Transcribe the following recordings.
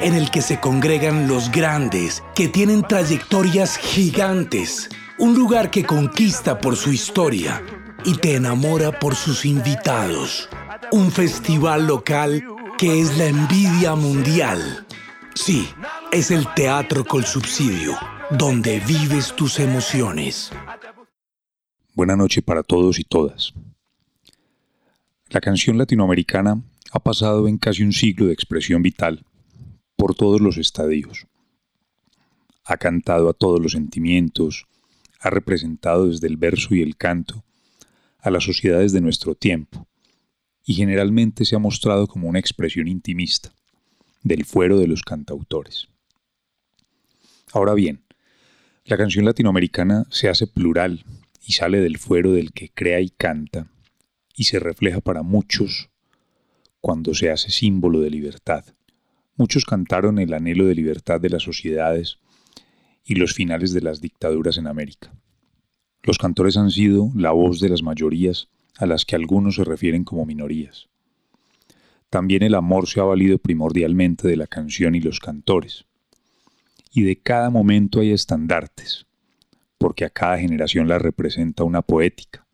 en el que se congregan los grandes, que tienen trayectorias gigantes. Un lugar que conquista por su historia y te enamora por sus invitados. Un festival local que es la envidia mundial. Sí, es el teatro con subsidio, donde vives tus emociones. Buenas noches para todos y todas. La canción latinoamericana ha pasado en casi un siglo de expresión vital por todos los estadios. Ha cantado a todos los sentimientos, ha representado desde el verso y el canto a las sociedades de nuestro tiempo, y generalmente se ha mostrado como una expresión intimista del fuero de los cantautores. Ahora bien, la canción latinoamericana se hace plural y sale del fuero del que crea y canta y se refleja para muchos cuando se hace símbolo de libertad. Muchos cantaron el anhelo de libertad de las sociedades y los finales de las dictaduras en América. Los cantores han sido la voz de las mayorías a las que algunos se refieren como minorías. También el amor se ha valido primordialmente de la canción y los cantores. Y de cada momento hay estandartes, porque a cada generación la representa una poética,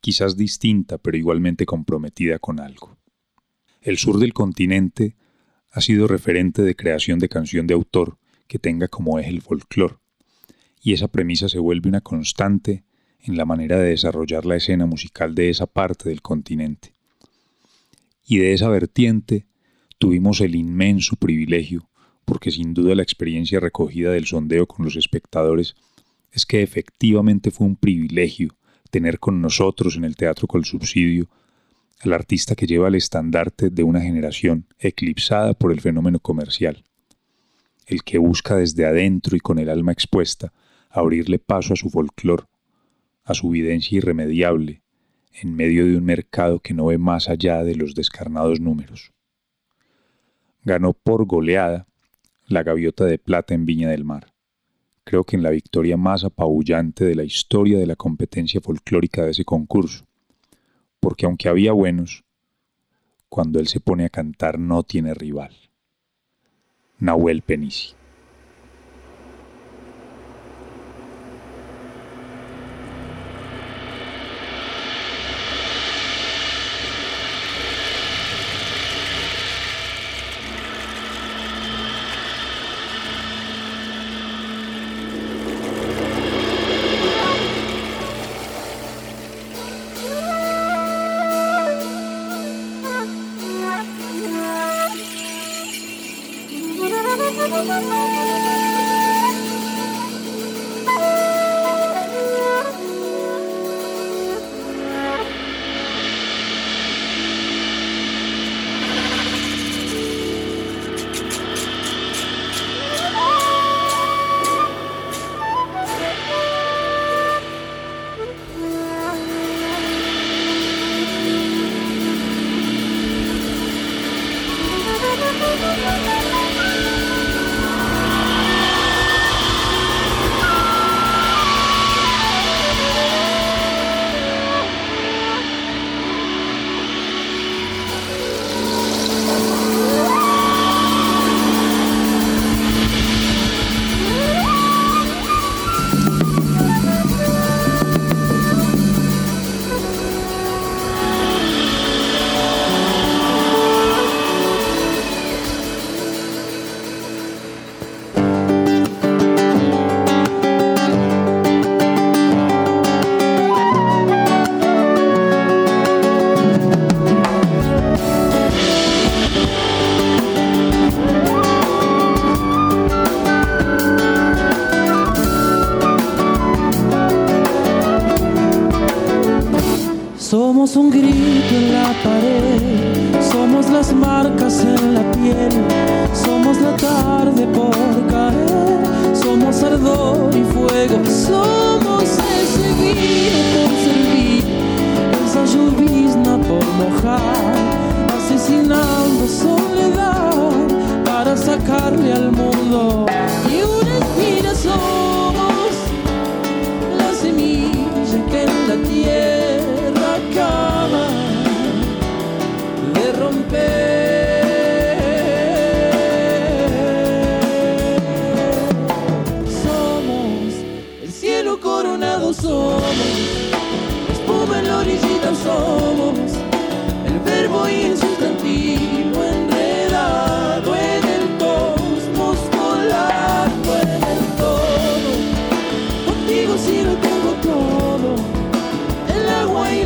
quizás distinta pero igualmente comprometida con algo. El sur del continente ha sido referente de creación de canción de autor que tenga como eje el folclore, y esa premisa se vuelve una constante en la manera de desarrollar la escena musical de esa parte del continente. Y de esa vertiente tuvimos el inmenso privilegio, porque sin duda la experiencia recogida del sondeo con los espectadores es que efectivamente fue un privilegio tener con nosotros en el Teatro Col Subsidio al artista que lleva el estandarte de una generación eclipsada por el fenómeno comercial, el que busca desde adentro y con el alma expuesta abrirle paso a su folclor, a su videncia irremediable, en medio de un mercado que no ve más allá de los descarnados números. Ganó por goleada la gaviota de plata en Viña del Mar. Creo que en la victoria más apabullante de la historia de la competencia folclórica de ese concurso, porque aunque había buenos, cuando él se pone a cantar no tiene rival. Nahuel Penisi.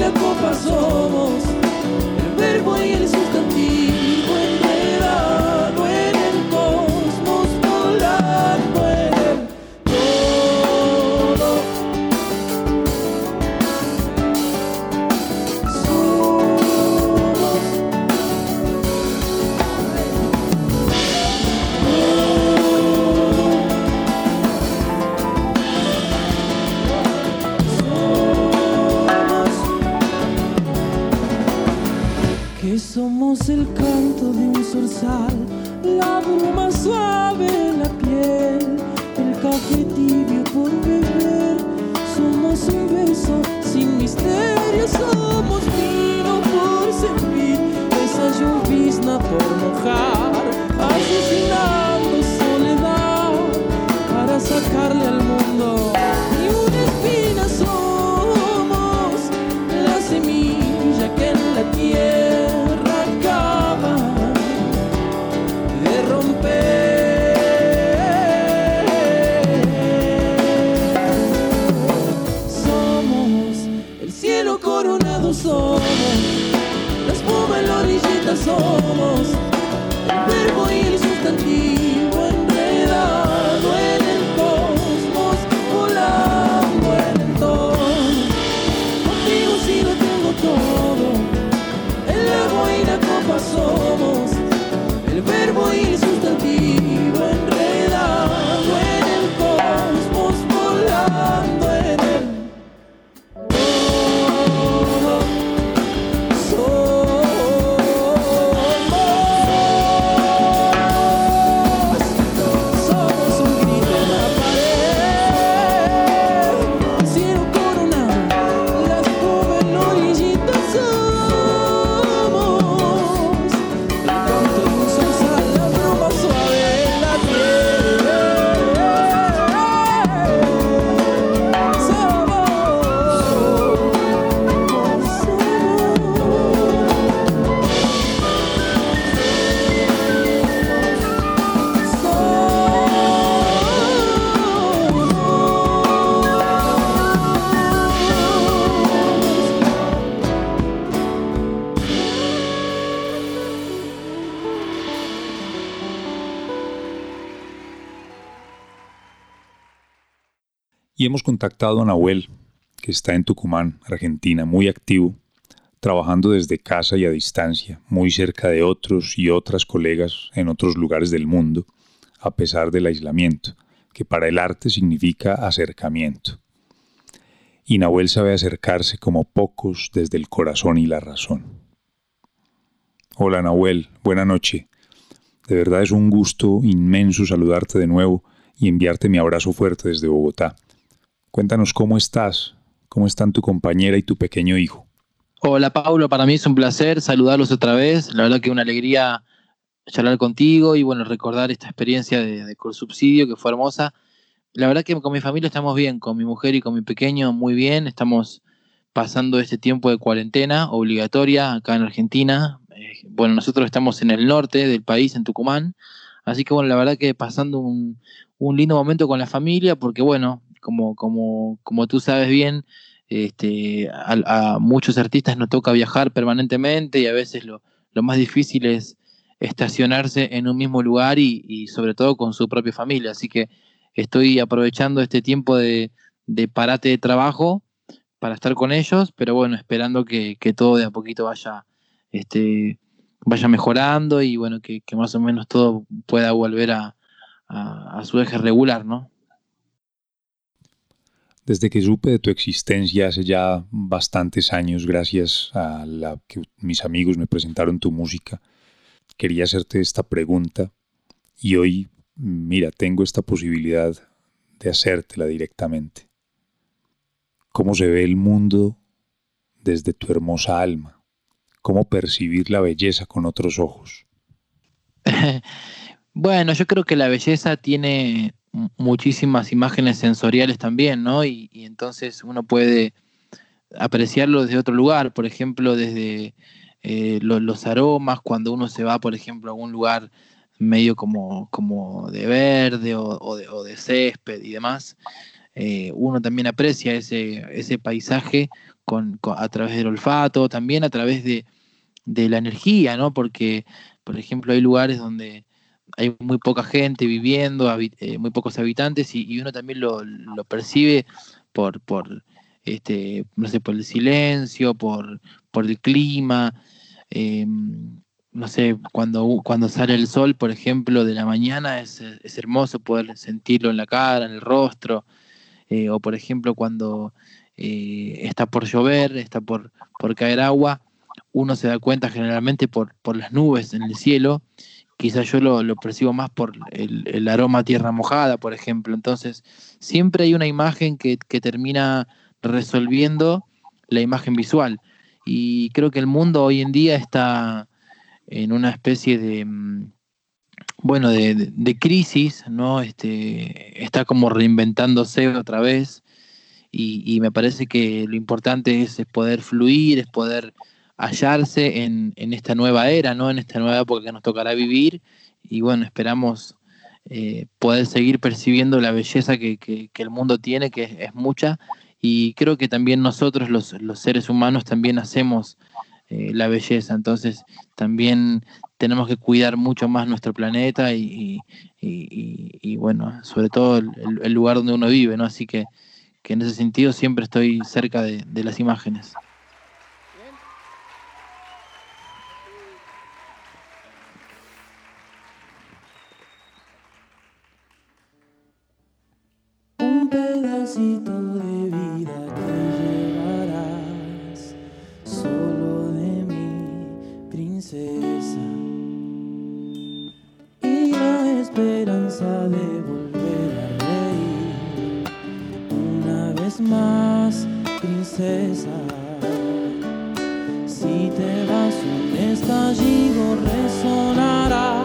Agua y Hemos contactado a Nahuel, que está en Tucumán, Argentina, muy activo, trabajando desde casa y a distancia, muy cerca de otros y otras colegas en otros lugares del mundo, a pesar del aislamiento, que para el arte significa acercamiento. Y Nahuel sabe acercarse como pocos desde el corazón y la razón. Hola Nahuel, buena noche. De verdad es un gusto inmenso saludarte de nuevo y enviarte mi abrazo fuerte desde Bogotá. Cuéntanos cómo estás, cómo están tu compañera y tu pequeño hijo. Hola Paulo, para mí es un placer saludarlos otra vez. La verdad que una alegría charlar contigo y bueno, recordar esta experiencia de, de Subsidio que fue hermosa. La verdad que con mi familia estamos bien, con mi mujer y con mi pequeño muy bien. Estamos pasando este tiempo de cuarentena obligatoria acá en Argentina. Eh, bueno, nosotros estamos en el norte del país, en Tucumán. Así que bueno, la verdad que pasando un lindo momento con la familia porque bueno, como, como, como tú sabes bien, este, a, a, muchos artistas nos toca viajar permanentemente y a veces lo, lo más difícil es estacionarse en un mismo lugar y, sobre todo con su propia familia. Así que estoy aprovechando este tiempo de, de parate de trabajo para estar con ellos, pero bueno, esperando que, que todo de a poquito vaya, este, vaya mejorando y bueno, que, que más o menos todo pueda volver a, a su eje regular, ¿no? Desde que supe de tu existencia hace ya bastantes años, gracias a la que mis amigos me presentaron tu música, quería hacerte esta pregunta y hoy, mira, tengo esta posibilidad de hacértela directamente. ¿Cómo se ve el mundo desde tu hermosa alma? ¿Cómo percibir la belleza con otros ojos? bueno, yo creo que la belleza tiene muchísimas imágenes sensoriales también, ¿no? Y, entonces uno puede apreciarlo desde otro lugar, por ejemplo, desde eh, los aromas, cuando uno se va, por ejemplo, a un lugar medio como, como de verde o, de, césped y demás, eh, uno también aprecia ese, ese paisaje con, a través del olfato, también a través de, de la energía, ¿no? Porque, por ejemplo, hay lugares donde hay muy poca gente viviendo, eh, muy pocos habitantes, y, uno también lo, percibe por, por, este, no sé, por el silencio, por, por el clima. Em, no sé, cuando, cuando sale el sol, por ejemplo, de la mañana, es, hermoso poder sentirlo en la cara, en el rostro. Eh, o por ejemplo, cuando eh, está por llover, está por, por caer agua, uno se da cuenta generalmente por, por las nubes en el cielo quizás yo lo, percibo más por el, aroma tierra mojada, por ejemplo. Entonces, siempre hay una imagen que, termina resolviendo la imagen visual. Y creo que el mundo hoy en día está en una especie de, mm, bueno, de, crisis, ¿no? Este, está como reinventándose otra vez. Y me parece que lo importante es poder fluir, es poder hallarse en, esta nueva era, ¿no? En esta nueva época que nos tocará vivir. Y bueno, esperamos eh, poder seguir percibiendo la belleza que, el mundo tiene, que es, mucha. Y creo que también nosotros, los, seres humanos, también hacemos eh, la belleza. Entonces, también tenemos que cuidar mucho más nuestro planeta y, bueno, sobre todo el, lugar donde uno vive, ¿no? Así que, en ese sentido siempre estoy cerca de las imágenes. De vida te llevarás, solo de mi princesa. Y la esperanza de volver a reír una vez más, princesa. Si te vas, un estallido resonará,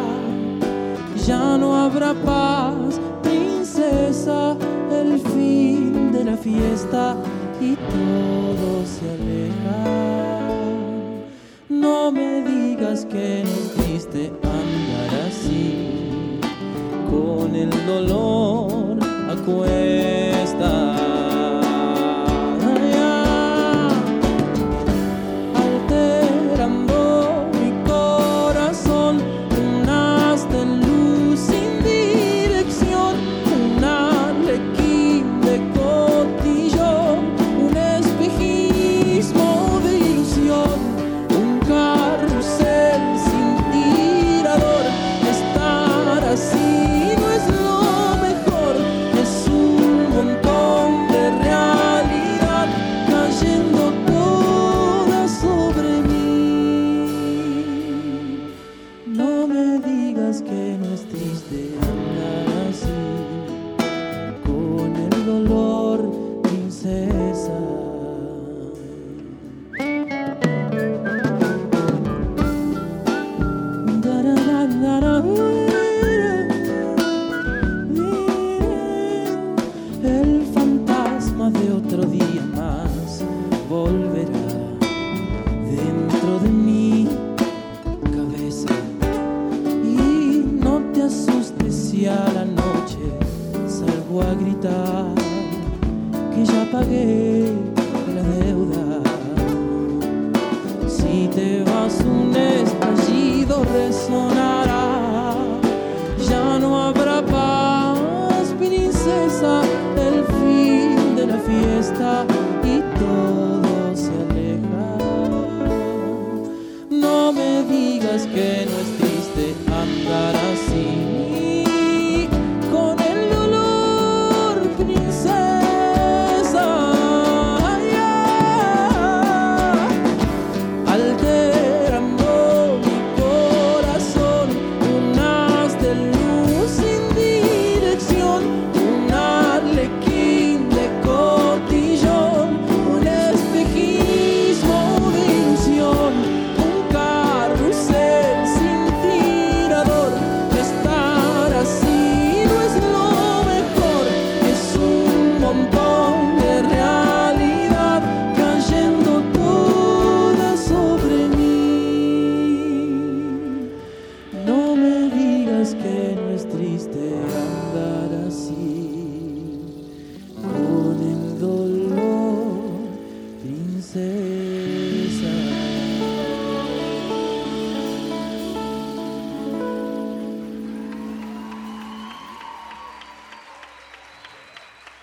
ya no habrá paz, princesa la fiesta y todo se aleja. No me digas que no es triste andar así, con el dolor a cuesta. a la noche salgo a gritar que ya pagué la deuda. Si te vas un estallido resonar.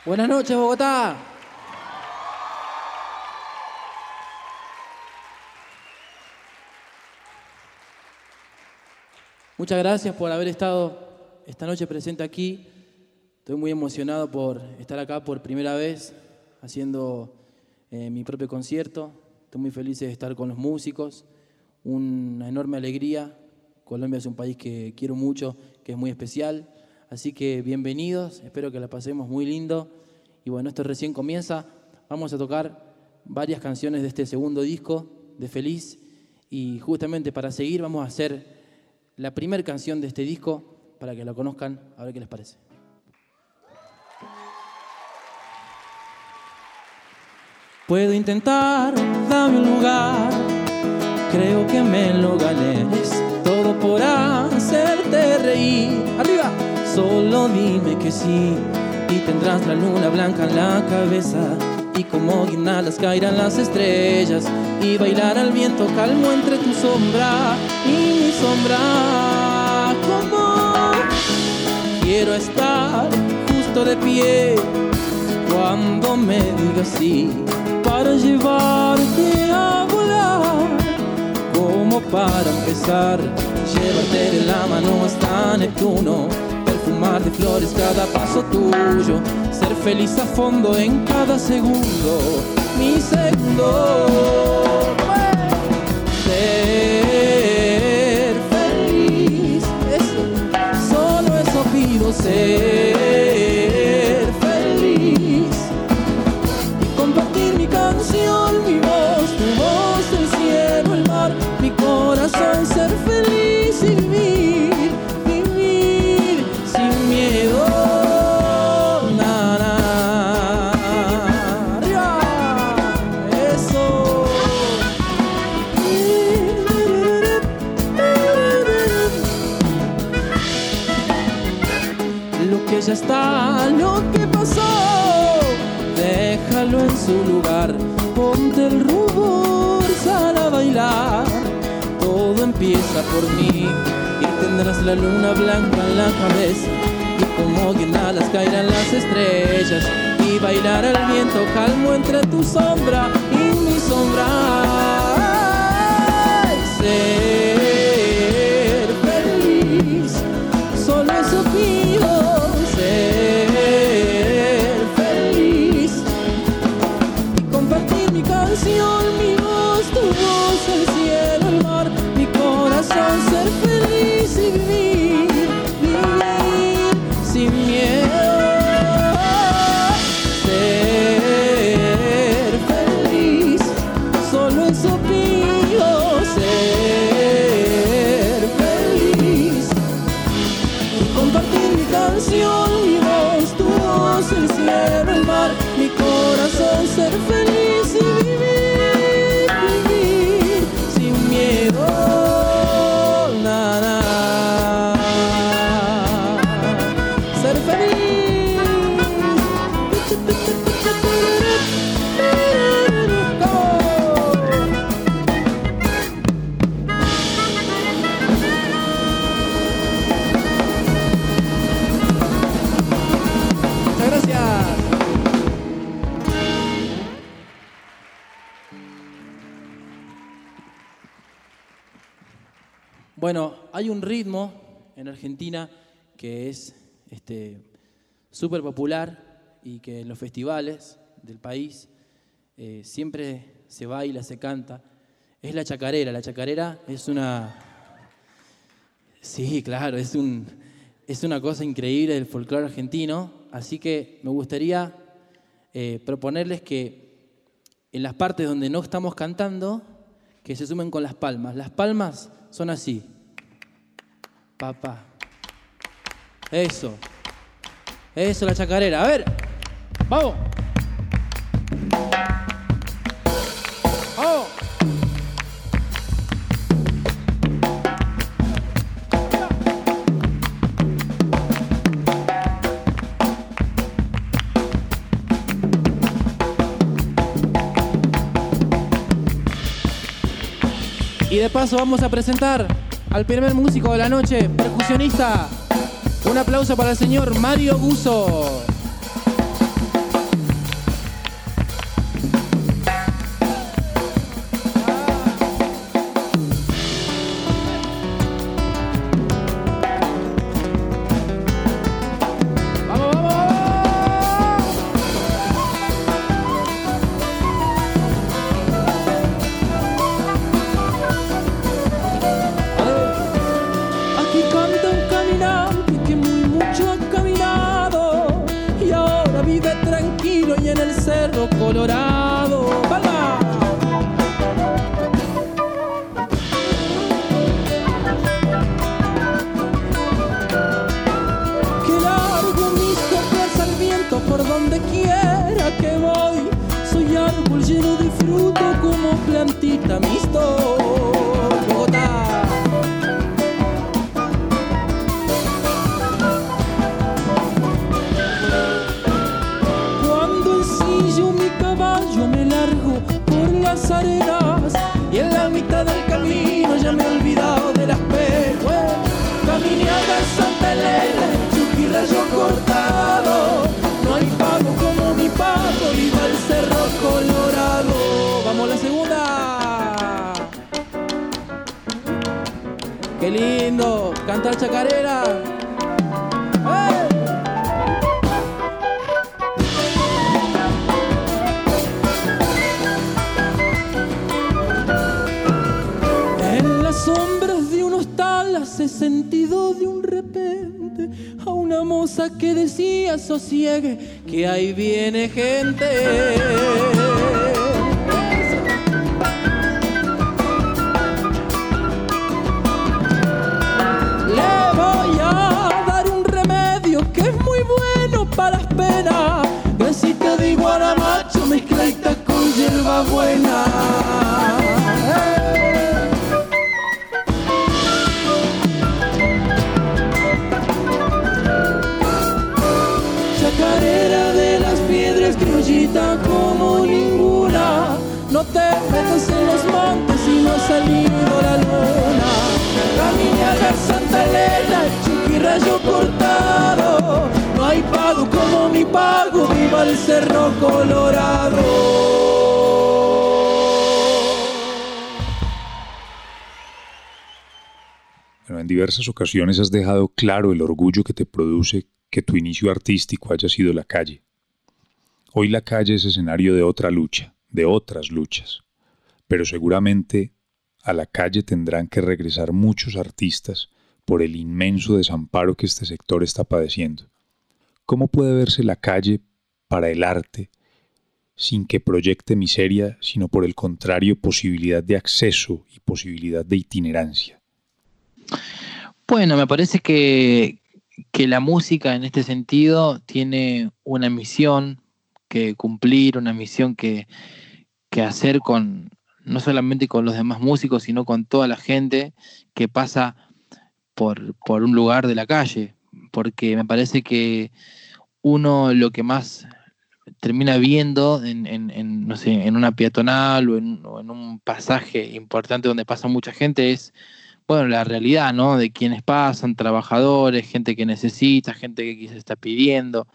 Buenas noches, Bogotá. Muchas gracias por haber estado esta noche presente aquí. Estoy muy emocionado por estar acá por primera vez haciendo eh, mi propio concierto. Estoy muy feliz de estar con los músicos. Una enorme alegría. Colombia es un país que quiero mucho, que es muy especial. Así que bienvenidos, espero que la pasemos muy lindo. Y bueno, esto recién comienza. Vamos a tocar varias canciones de este segundo disco de Feliz. Y justamente para seguir vamos a hacer la primera canción de este disco para que la conozcan, a ver qué les parece. Puedo intentar, dame un lugar, creo que me lo gané. Todo por hacerte reír. Solo dime que sí y tendrás la luna blanca en la cabeza y como guirnaldas caerán las estrellas y bailar al viento calmo entre tu sombra y mi sombra. Como quiero estar justo de pie cuando me digas sí para llevarte a volar. Como para empezar, llevarte de la mano hasta Neptuno mar de flores cada paso tuyo, ser feliz a fondo en cada segundo, mi segundo. Su lugar, ponte el rubor, sal a bailar. Todo empieza por mí y tendrás la luna blanca en la cabeza. Y como guirnaldas caerán las estrellas y bailar al viento calmo entre tu sombra y mi sombra. Argentina que es este, súper popular y que en los festivales del país eh, siempre se baila, se canta. Es la chacarera. La chacarera es una... Sí, claro, es, un, es una cosa increíble del folclore argentino. Así que me gustaría eh, proponerles que en las partes donde no estamos cantando, que se sumen con las palmas. Las palmas son así. Papá. Eso. Eso, la chacarera. A ver. Vamos. Vamos. Y de paso vamos a presentar al primer músico de la noche, percusionista. Un aplauso para el señor Mario Guso. Donde quiera que voy. Soy árbol lleno de fruto como plantita misto. Bogotá. Cuando ensillo mi caballo me largo por las arenas lindo, cantar chacarera. En las sombras de unos talas he sentido de un repente a una moza que decía sosiegue que ahí viene gente. Buena. Chacarera de las piedras criollita como ninguna. No te metas en los montes y no ha salido la luna. Camine a la Santa Elena, Chucky rayo cortado. No hay pago como mi pago, viva el cerro colorado. Diversas ocasiones has dejado claro el orgullo que te produce que tu inicio artístico haya sido la calle. Hoy la calle es escenario de otra lucha, de otras luchas, pero seguramente a la calle tendrán que regresar muchos artistas por el inmenso desamparo que este sector está padeciendo. ¿Cómo puede verse la calle para el arte sin que proyecte miseria, sino por el contrario posibilidad de acceso y posibilidad de itinerancia? Bueno, me parece que, que la música en este sentido tiene una misión que cumplir, una misión que, que hacer con no solamente con los demás músicos, sino con toda la gente que pasa por, por un lugar de la calle, porque me parece que uno lo que más termina viendo en, en- en, no sé, en una peatonal en, o en un pasaje importante donde pasa mucha gente es, bueno, la realidad, ¿no? De quienes pasan, trabajadores, gente que necesita, gente que quizás está pidiendo,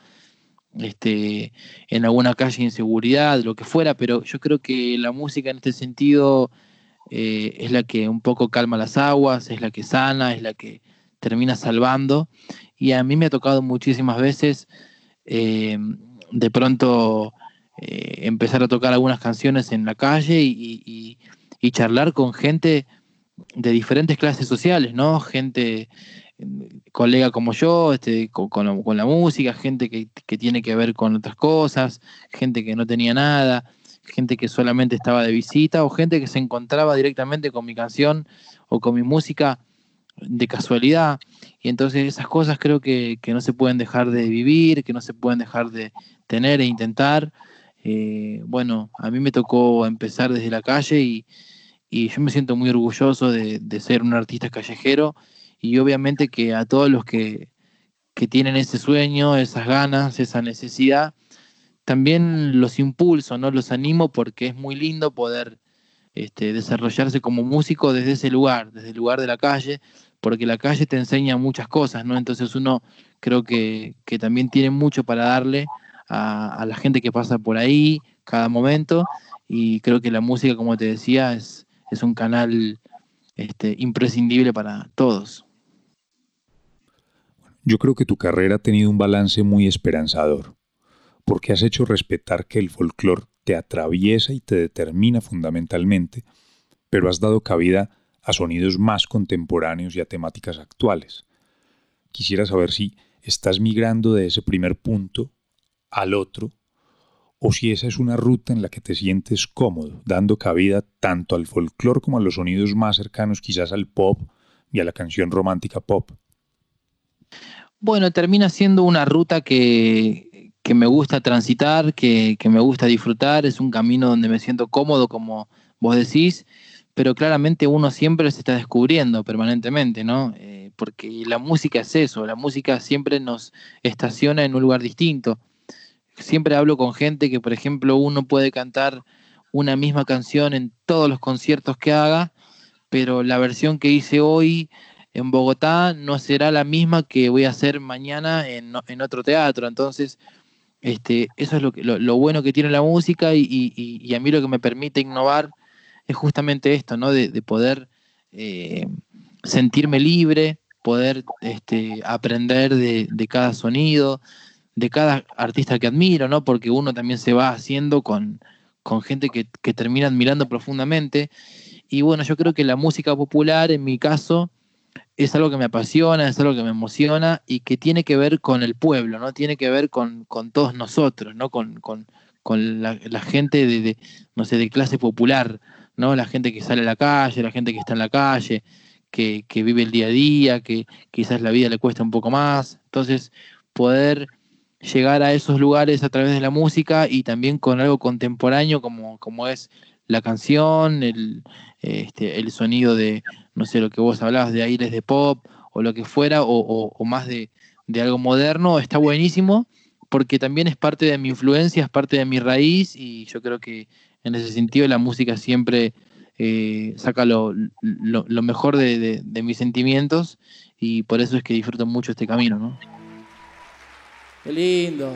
este, en alguna calle inseguridad, lo que fuera, pero yo creo que la música en este sentido eh, es la que un poco calma las aguas, es la que sana, es la que termina salvando. Y a mí me ha tocado muchísimas veces eh, de pronto eh, empezar a tocar algunas canciones en la calle y, charlar con gente de diferentes clases sociales, ¿no? Gente, eh, colega como yo, este, con, con la, música, gente que, tiene que ver con otras cosas, gente que no tenía nada, gente que solamente estaba de visita o gente que se encontraba directamente con mi canción o con mi música de casualidad. Y entonces esas cosas creo que, que no se pueden dejar de vivir, que no se pueden dejar de tener e intentar. Eh, bueno, a mí me tocó empezar desde la calle y, y yo me siento muy orgulloso de, de ser un artista callejero y obviamente que a todos los que, que tienen ese sueño, esas ganas, esa necesidad, también los impulso, ¿no? Los animo porque es muy lindo poder este, desarrollarse como músico desde ese lugar, desde el lugar de la calle, porque la calle te enseña muchas cosas, ¿no? Entonces uno creo que, que también tiene mucho para darle a, a la gente que pasa por ahí cada momento y creo que la música, como te decía, es, es un canal este, imprescindible para todos. Yo creo que tu carrera ha tenido un balance muy esperanzador, porque has hecho respetar que el folclore te atraviesa y te determina fundamentalmente, pero has dado cabida a sonidos más contemporáneos y a temáticas actuales. Quisiera saber si estás migrando de ese primer punto al otro, o si esa es una ruta en la que te sientes cómodo, dando cabida tanto al folclore como a los sonidos más cercanos quizás al pop y a la canción romántica pop. Bueno, termina siendo una ruta que, me gusta transitar, que, me gusta disfrutar, es un camino donde me siento cómodo, como vos decís, pero claramente uno siempre se está descubriendo permanentemente, ¿no? Eh, porque la música es eso, la música siempre nos estaciona en un lugar distinto siempre hablo con gente que, por ejemplo, uno puede cantar una misma canción en todos los conciertos que haga, pero la versión que hice hoy en Bogotá no será la misma que voy a hacer mañana en, otro teatro. Entonces, este, eso es lo, que, lo, bueno que tiene la música y, a mí lo que me permite innovar es justamente esto, ¿no? De, poder eh, sentirme libre, poder este, aprender de, de cada sonido, de cada artista que admiro, ¿no? Porque uno también se va haciendo con, con gente que, termina admirando profundamente. Y bueno, yo creo que la música popular, en mi caso, es algo que me apasiona, es algo que me emociona y que tiene que ver con el pueblo, ¿no? Tiene que ver con, todos nosotros, ¿no? Con, la, gente de, no sé, de clase popular, ¿no? La gente que sale a la calle, la gente que está en la calle, que, que vive el día a día, que quizás la vida le cuesta un poco más. Entonces, poder llegar a esos lugares a través de la música y también con algo contemporáneo como, como es la canción, el, este, el sonido de, no sé, lo que vos hablabas de aires de pop o lo que fuera, o, más de, algo moderno, está buenísimo porque también es parte de mi influencia, es parte de mi raíz y yo creo que en ese sentido la música siempre eh, saca lo, mejor de, de mis sentimientos y por eso es que disfruto mucho este camino, ¿no? Qué lindo.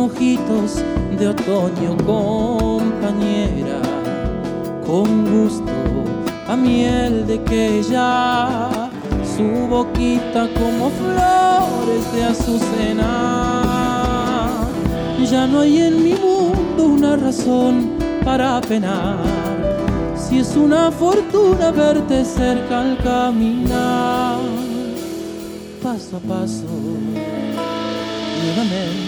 ojitos de otoño compañera. Con gusto a miel de que ya su boquita como flores de azucena. Ya no hay en mi mundo una razón para penar, si es una fortuna verte cerca al caminar, paso a paso, nuevamente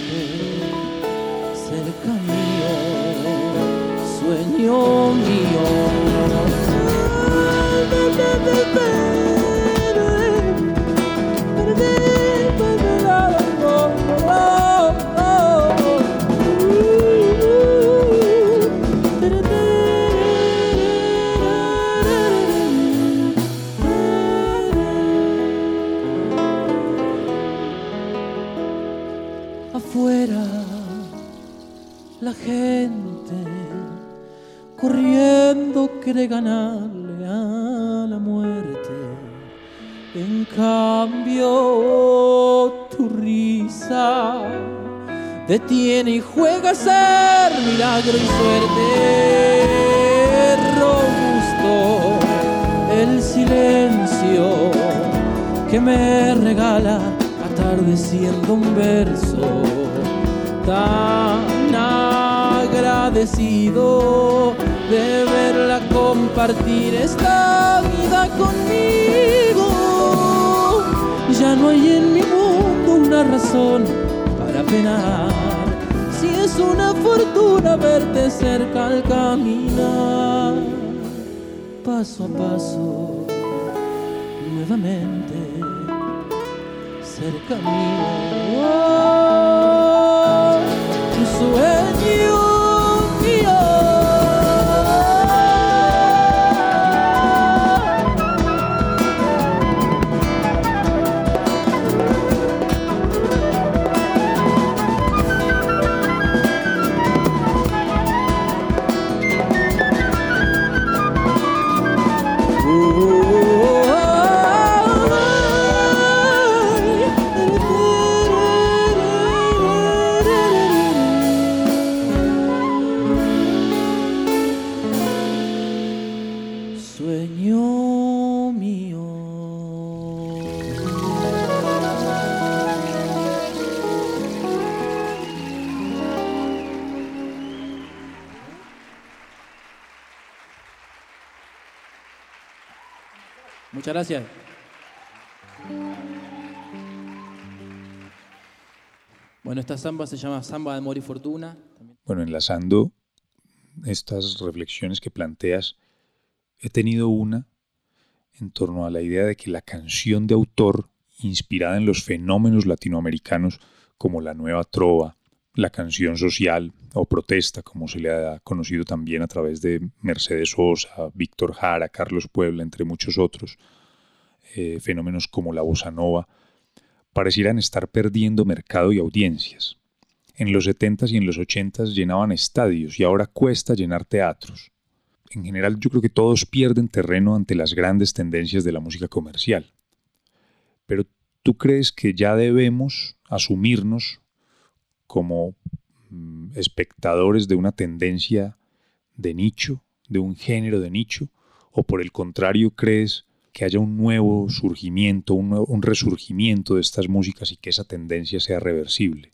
sueño mío. Atardeciendo un verso tan agradecido de verla compartir esta vida conmigo. Ya no hay en mi mundo una razón para penar. Si es una fortuna verte cerca al caminar, paso a paso, cerca mío. Oh, gracias. Bueno, esta samba se llama Samba de Amor y Fortuna. Bueno, enlazando estas reflexiones que planteas, he tenido una en torno a la idea de que la canción de autor, inspirada en los fenómenos latinoamericanos como la nueva trova, la canción social o protesta, como se le ha conocido también a través de Mercedes Sosa, Víctor Jara, Carlos Puebla, entre muchos otros, eh, fenómenos como la bossa nova, parecieran estar perdiendo mercado y audiencias. En los 70s y en los 80s llenaban estadios y ahora cuesta llenar teatros. En general yo creo que todos pierden terreno ante las grandes tendencias de la música comercial. Pero ¿tú crees que ya debemos asumirnos como mm, espectadores de una tendencia de nicho, de un género de nicho? ¿O por el contrario crees que haya un nuevo surgimiento, un, nuevo- resurgimiento de estas músicas y que esa tendencia sea reversible?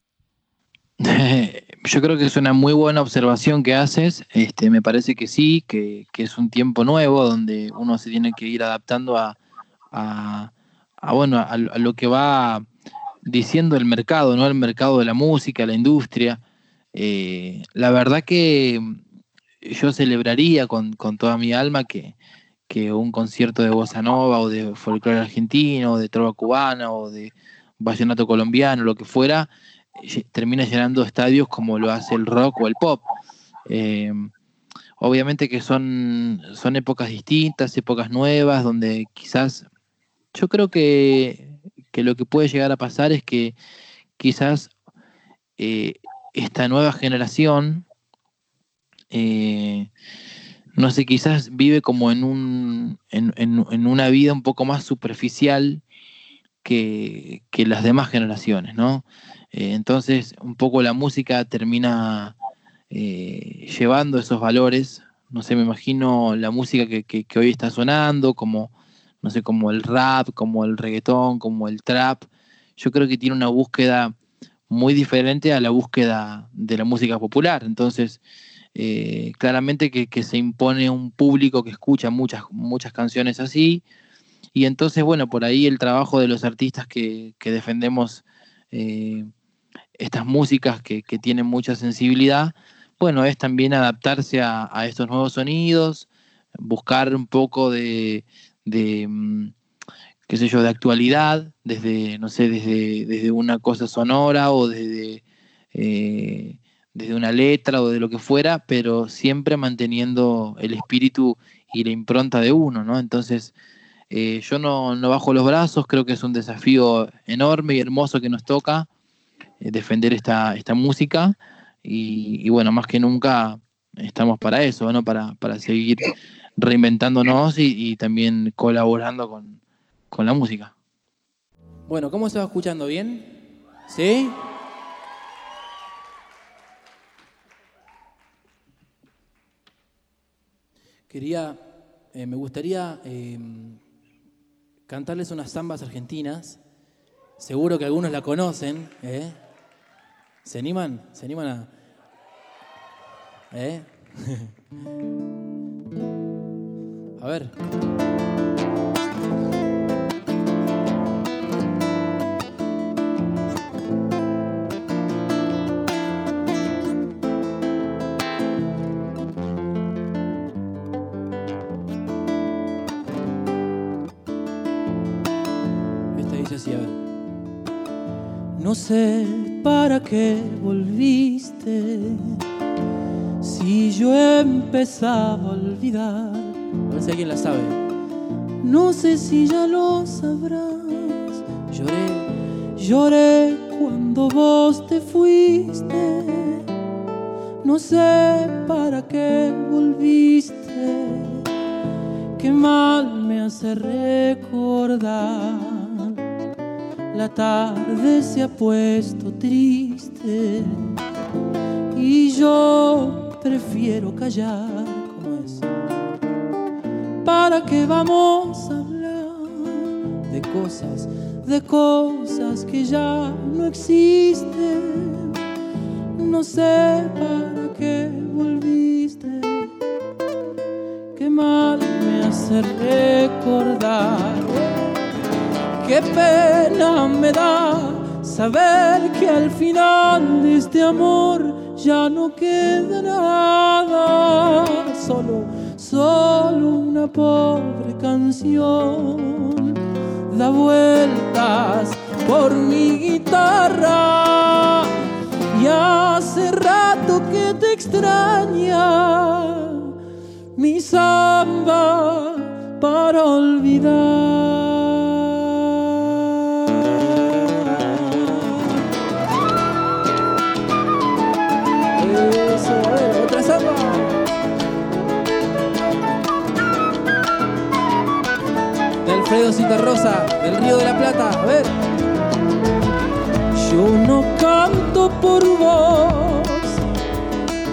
Yo creo que es una muy buena observación que haces. Este, me parece que sí, que, es un tiempo nuevo donde uno se tiene que ir adaptando a, a- bueno, a, lo- que va diciendo el mercado, ¿no? El mercado de la música, la industria. Eh, la verdad que yo celebraría con toda mi alma que, que un concierto de bossa nova o de folclore argentino, o de trova cubana o de vallenato colombiano, lo que fuera, termina llenando estadios como lo hace el rock o el pop. Eh, obviamente que son, son épocas distintas, épocas nuevas, donde quizás yo creo que, que lo que puede llegar a pasar es que quizás eh, esta nueva generación, eh, no sé, quizás vive como en, un, en, en- en una vida un poco más superficial que, que las demás generaciones, ¿no? Eh, entonces, un poco la música termina eh, llevando esos valores. No sé, me imagino la música que, que- que hoy está sonando, como, no sé, como el rap, como el reggaetón, como el trap. Yo creo que tiene una búsqueda muy diferente a la búsqueda de la música popular. Entonces, eh, claramente que, se impone un público que escucha muchas, muchas canciones así. Y entonces, bueno, por ahí el trabajo de los artistas que, defendemos eh, estas músicas que, tienen mucha sensibilidad, bueno, es también adaptarse a, estos nuevos sonidos, buscar un poco de, de, mm, qué sé yo, de actualidad, desde, no sé, desde, desde una cosa sonora o desde, eh, desde una letra o de lo que fuera, pero siempre manteniendo el espíritu y la impronta de uno, ¿no? Entonces, eh, yo no, no bajo los brazos, creo que es un desafío enorme y hermoso que nos toca eh, defender esta, esta música y, bueno, más que nunca estamos para eso, ¿no? Para, para seguir reinventándonos y, y también colaborando con, con la música. Bueno, ¿cómo se va escuchando? ¿Bien? ¿Sí? Quería, eh, me gustaría eh, cantarles unas zambas argentinas. Seguro que algunos la conocen. ¿eh? ¿Se animan? ¿Se animan a...? ¿Eh? a ver. No sé para qué volviste si yo empezaba a olvidar. Alguien la sabe. No sé si ya lo sabrás. Lloré, lloré cuando vos te fuiste. No sé para qué volviste. Qué mal me hace recordar. La tarde se ha puesto triste y yo prefiero callar. ¿Cómo es? ¿Para qué vamos a hablar de cosas, de cosas que ya no existen? No sé para qué volviste. Qué mal me hace recordar. Qué pena me da saber que al final de este amor ya no queda nada. Solo, solo una pobre canción da vueltas por mi guitarra. Y hace rato que te extraña mi samba para olvidar. Alfredo Citarrosa, del Río de la Plata, a ver. Yo no canto por vos,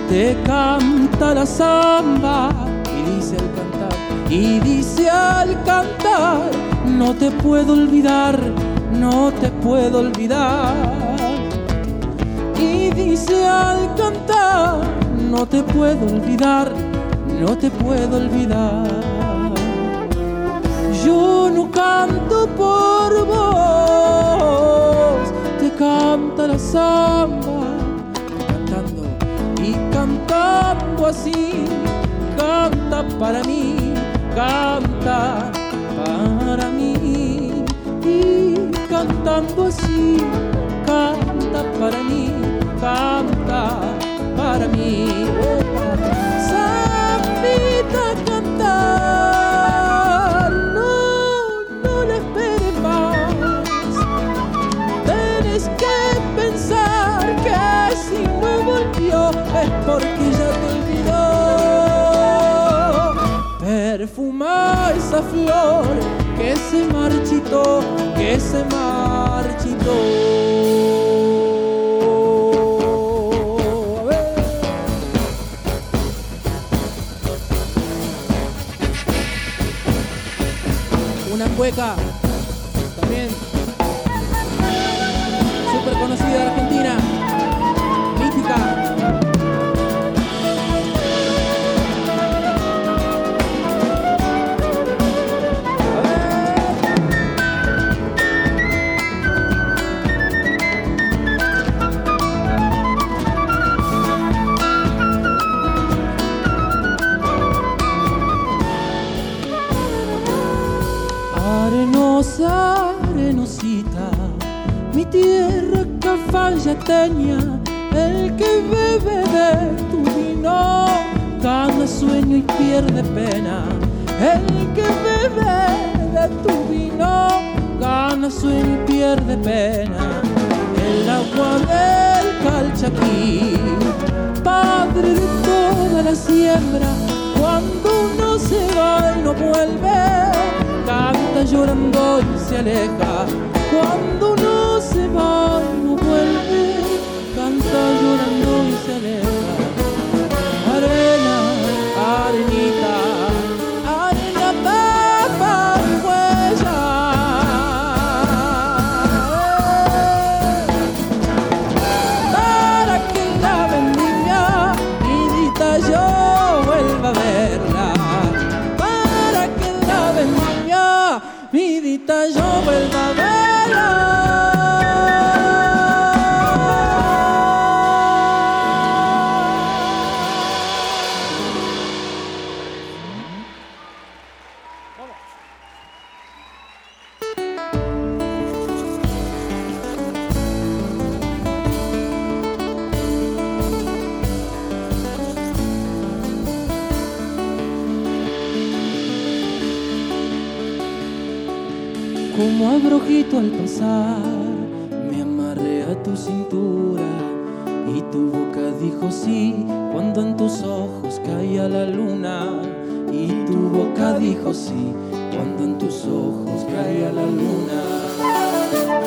te canta la samba y dice al cantar, y dice al cantar, no te puedo olvidar, no te puedo olvidar. Y dice al cantar, no te puedo olvidar, no te puedo olvidar. Canto por vos, te canta la samba, cantando y cantando así, canta para mí, canta para mí. Y cantando así, canta para mí, canta para mí. Flor que se marchitó, que se marchitó. Una cueca el que bebe de tu vino, gana sueño y pierde pena. El que bebe de tu vino, gana sueño y pierde pena. El agua del calchaquí, padre de toda la siembra, cuando uno se va y no vuelve, canta llorando y se aleja. Cuando uno se va y no llorando tu boca dijo sí cuando en tus ojos caía la luna. Y tu boca dijo sí cuando en tus ojos caía la luna.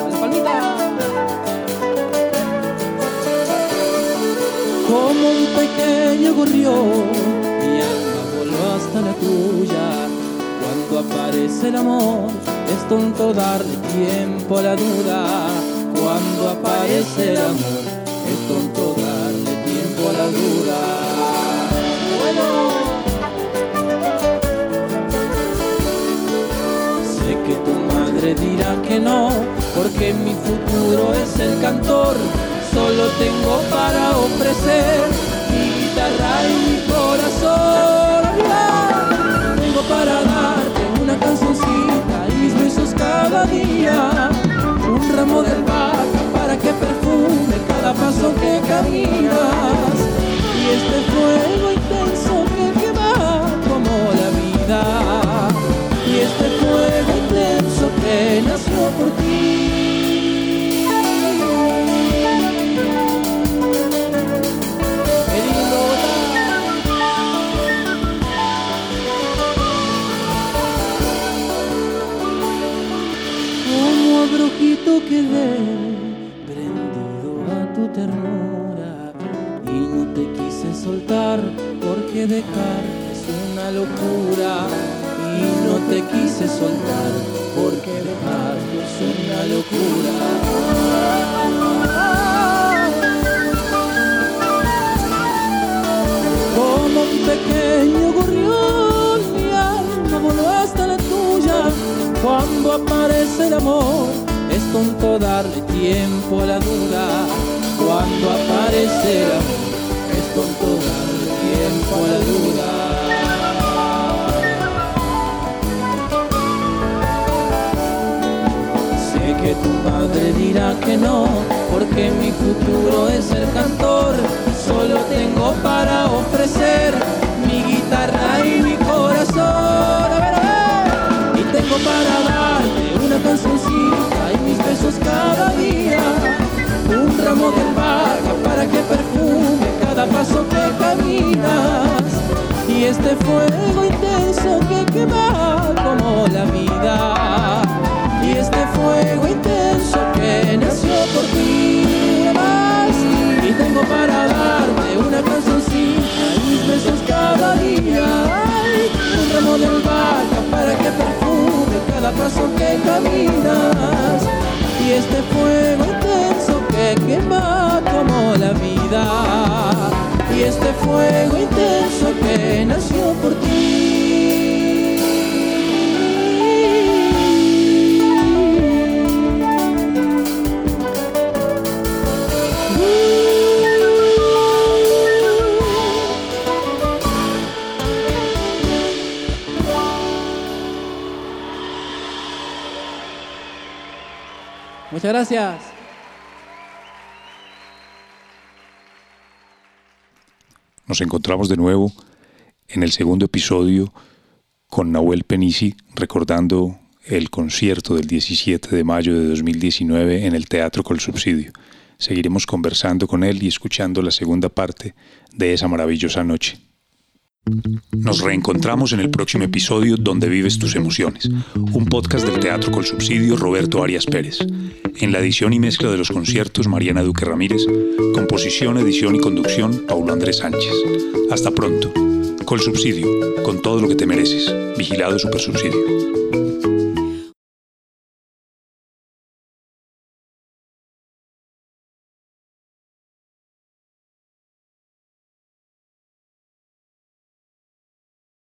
¡Las palmitas! Como un pequeño gorrión, mi alma voló hasta la tuya. Cuando aparece el amor, es tonto darle tiempo a la duda. Cuando aparece el amor, tu madre dirá que no, porque mi futuro es el cantor. Solo tengo para ofrecer mi guitarra y mi corazón. Tengo para darte una cancioncita y mis besos cada día. Un ramo de albahaca para que perfume cada paso que caminas. Y este fuego intenso que quema como la vida. Y este fuego intenso nació por ti. Como abrojito quedé prendido a tu ternura. Y no te quise soltar porque dejarte es una locura. Y no te quise soltar porque dejarte es una locura. Como un pequeño gorrión, mi alma voló hasta la tuya. Cuando aparece el amor, es tonto darle tiempo a la duda. Cuando aparece el amor, es tonto darle tiempo a la duda. Que tu madre dirá que no, porque mi futuro es el cantor. Solo tengo para ofrecer mi guitarra y mi corazón. A. Y tengo para darte una cancioncita y mis besos cada día. Un ramo de albahaca para que perfume cada paso que caminas. Y este fuego intenso que quema como la vida. Este fuego intenso que nació por ti. Muchas gracias. Nos encontramos de nuevo en el segundo episodio con Nahuel Penisi recordando el concierto del 17 de mayo de 2019 en el Teatro Col Subsidio. Seguiremos conversando con él y escuchando la segunda parte de esa maravillosa noche. Nos reencontramos en el próximo episodio Donde vives tus emociones, un podcast del Teatro Col Subsidio Roberto Arias Pérez. En la edición y mezcla de los conciertos Mariana Duque Ramírez, composición, edición y conducción Paulo Andrés Sánchez. Hasta pronto. Col Subsidio, con todo lo que te mereces. Vigilado Super Subsidio.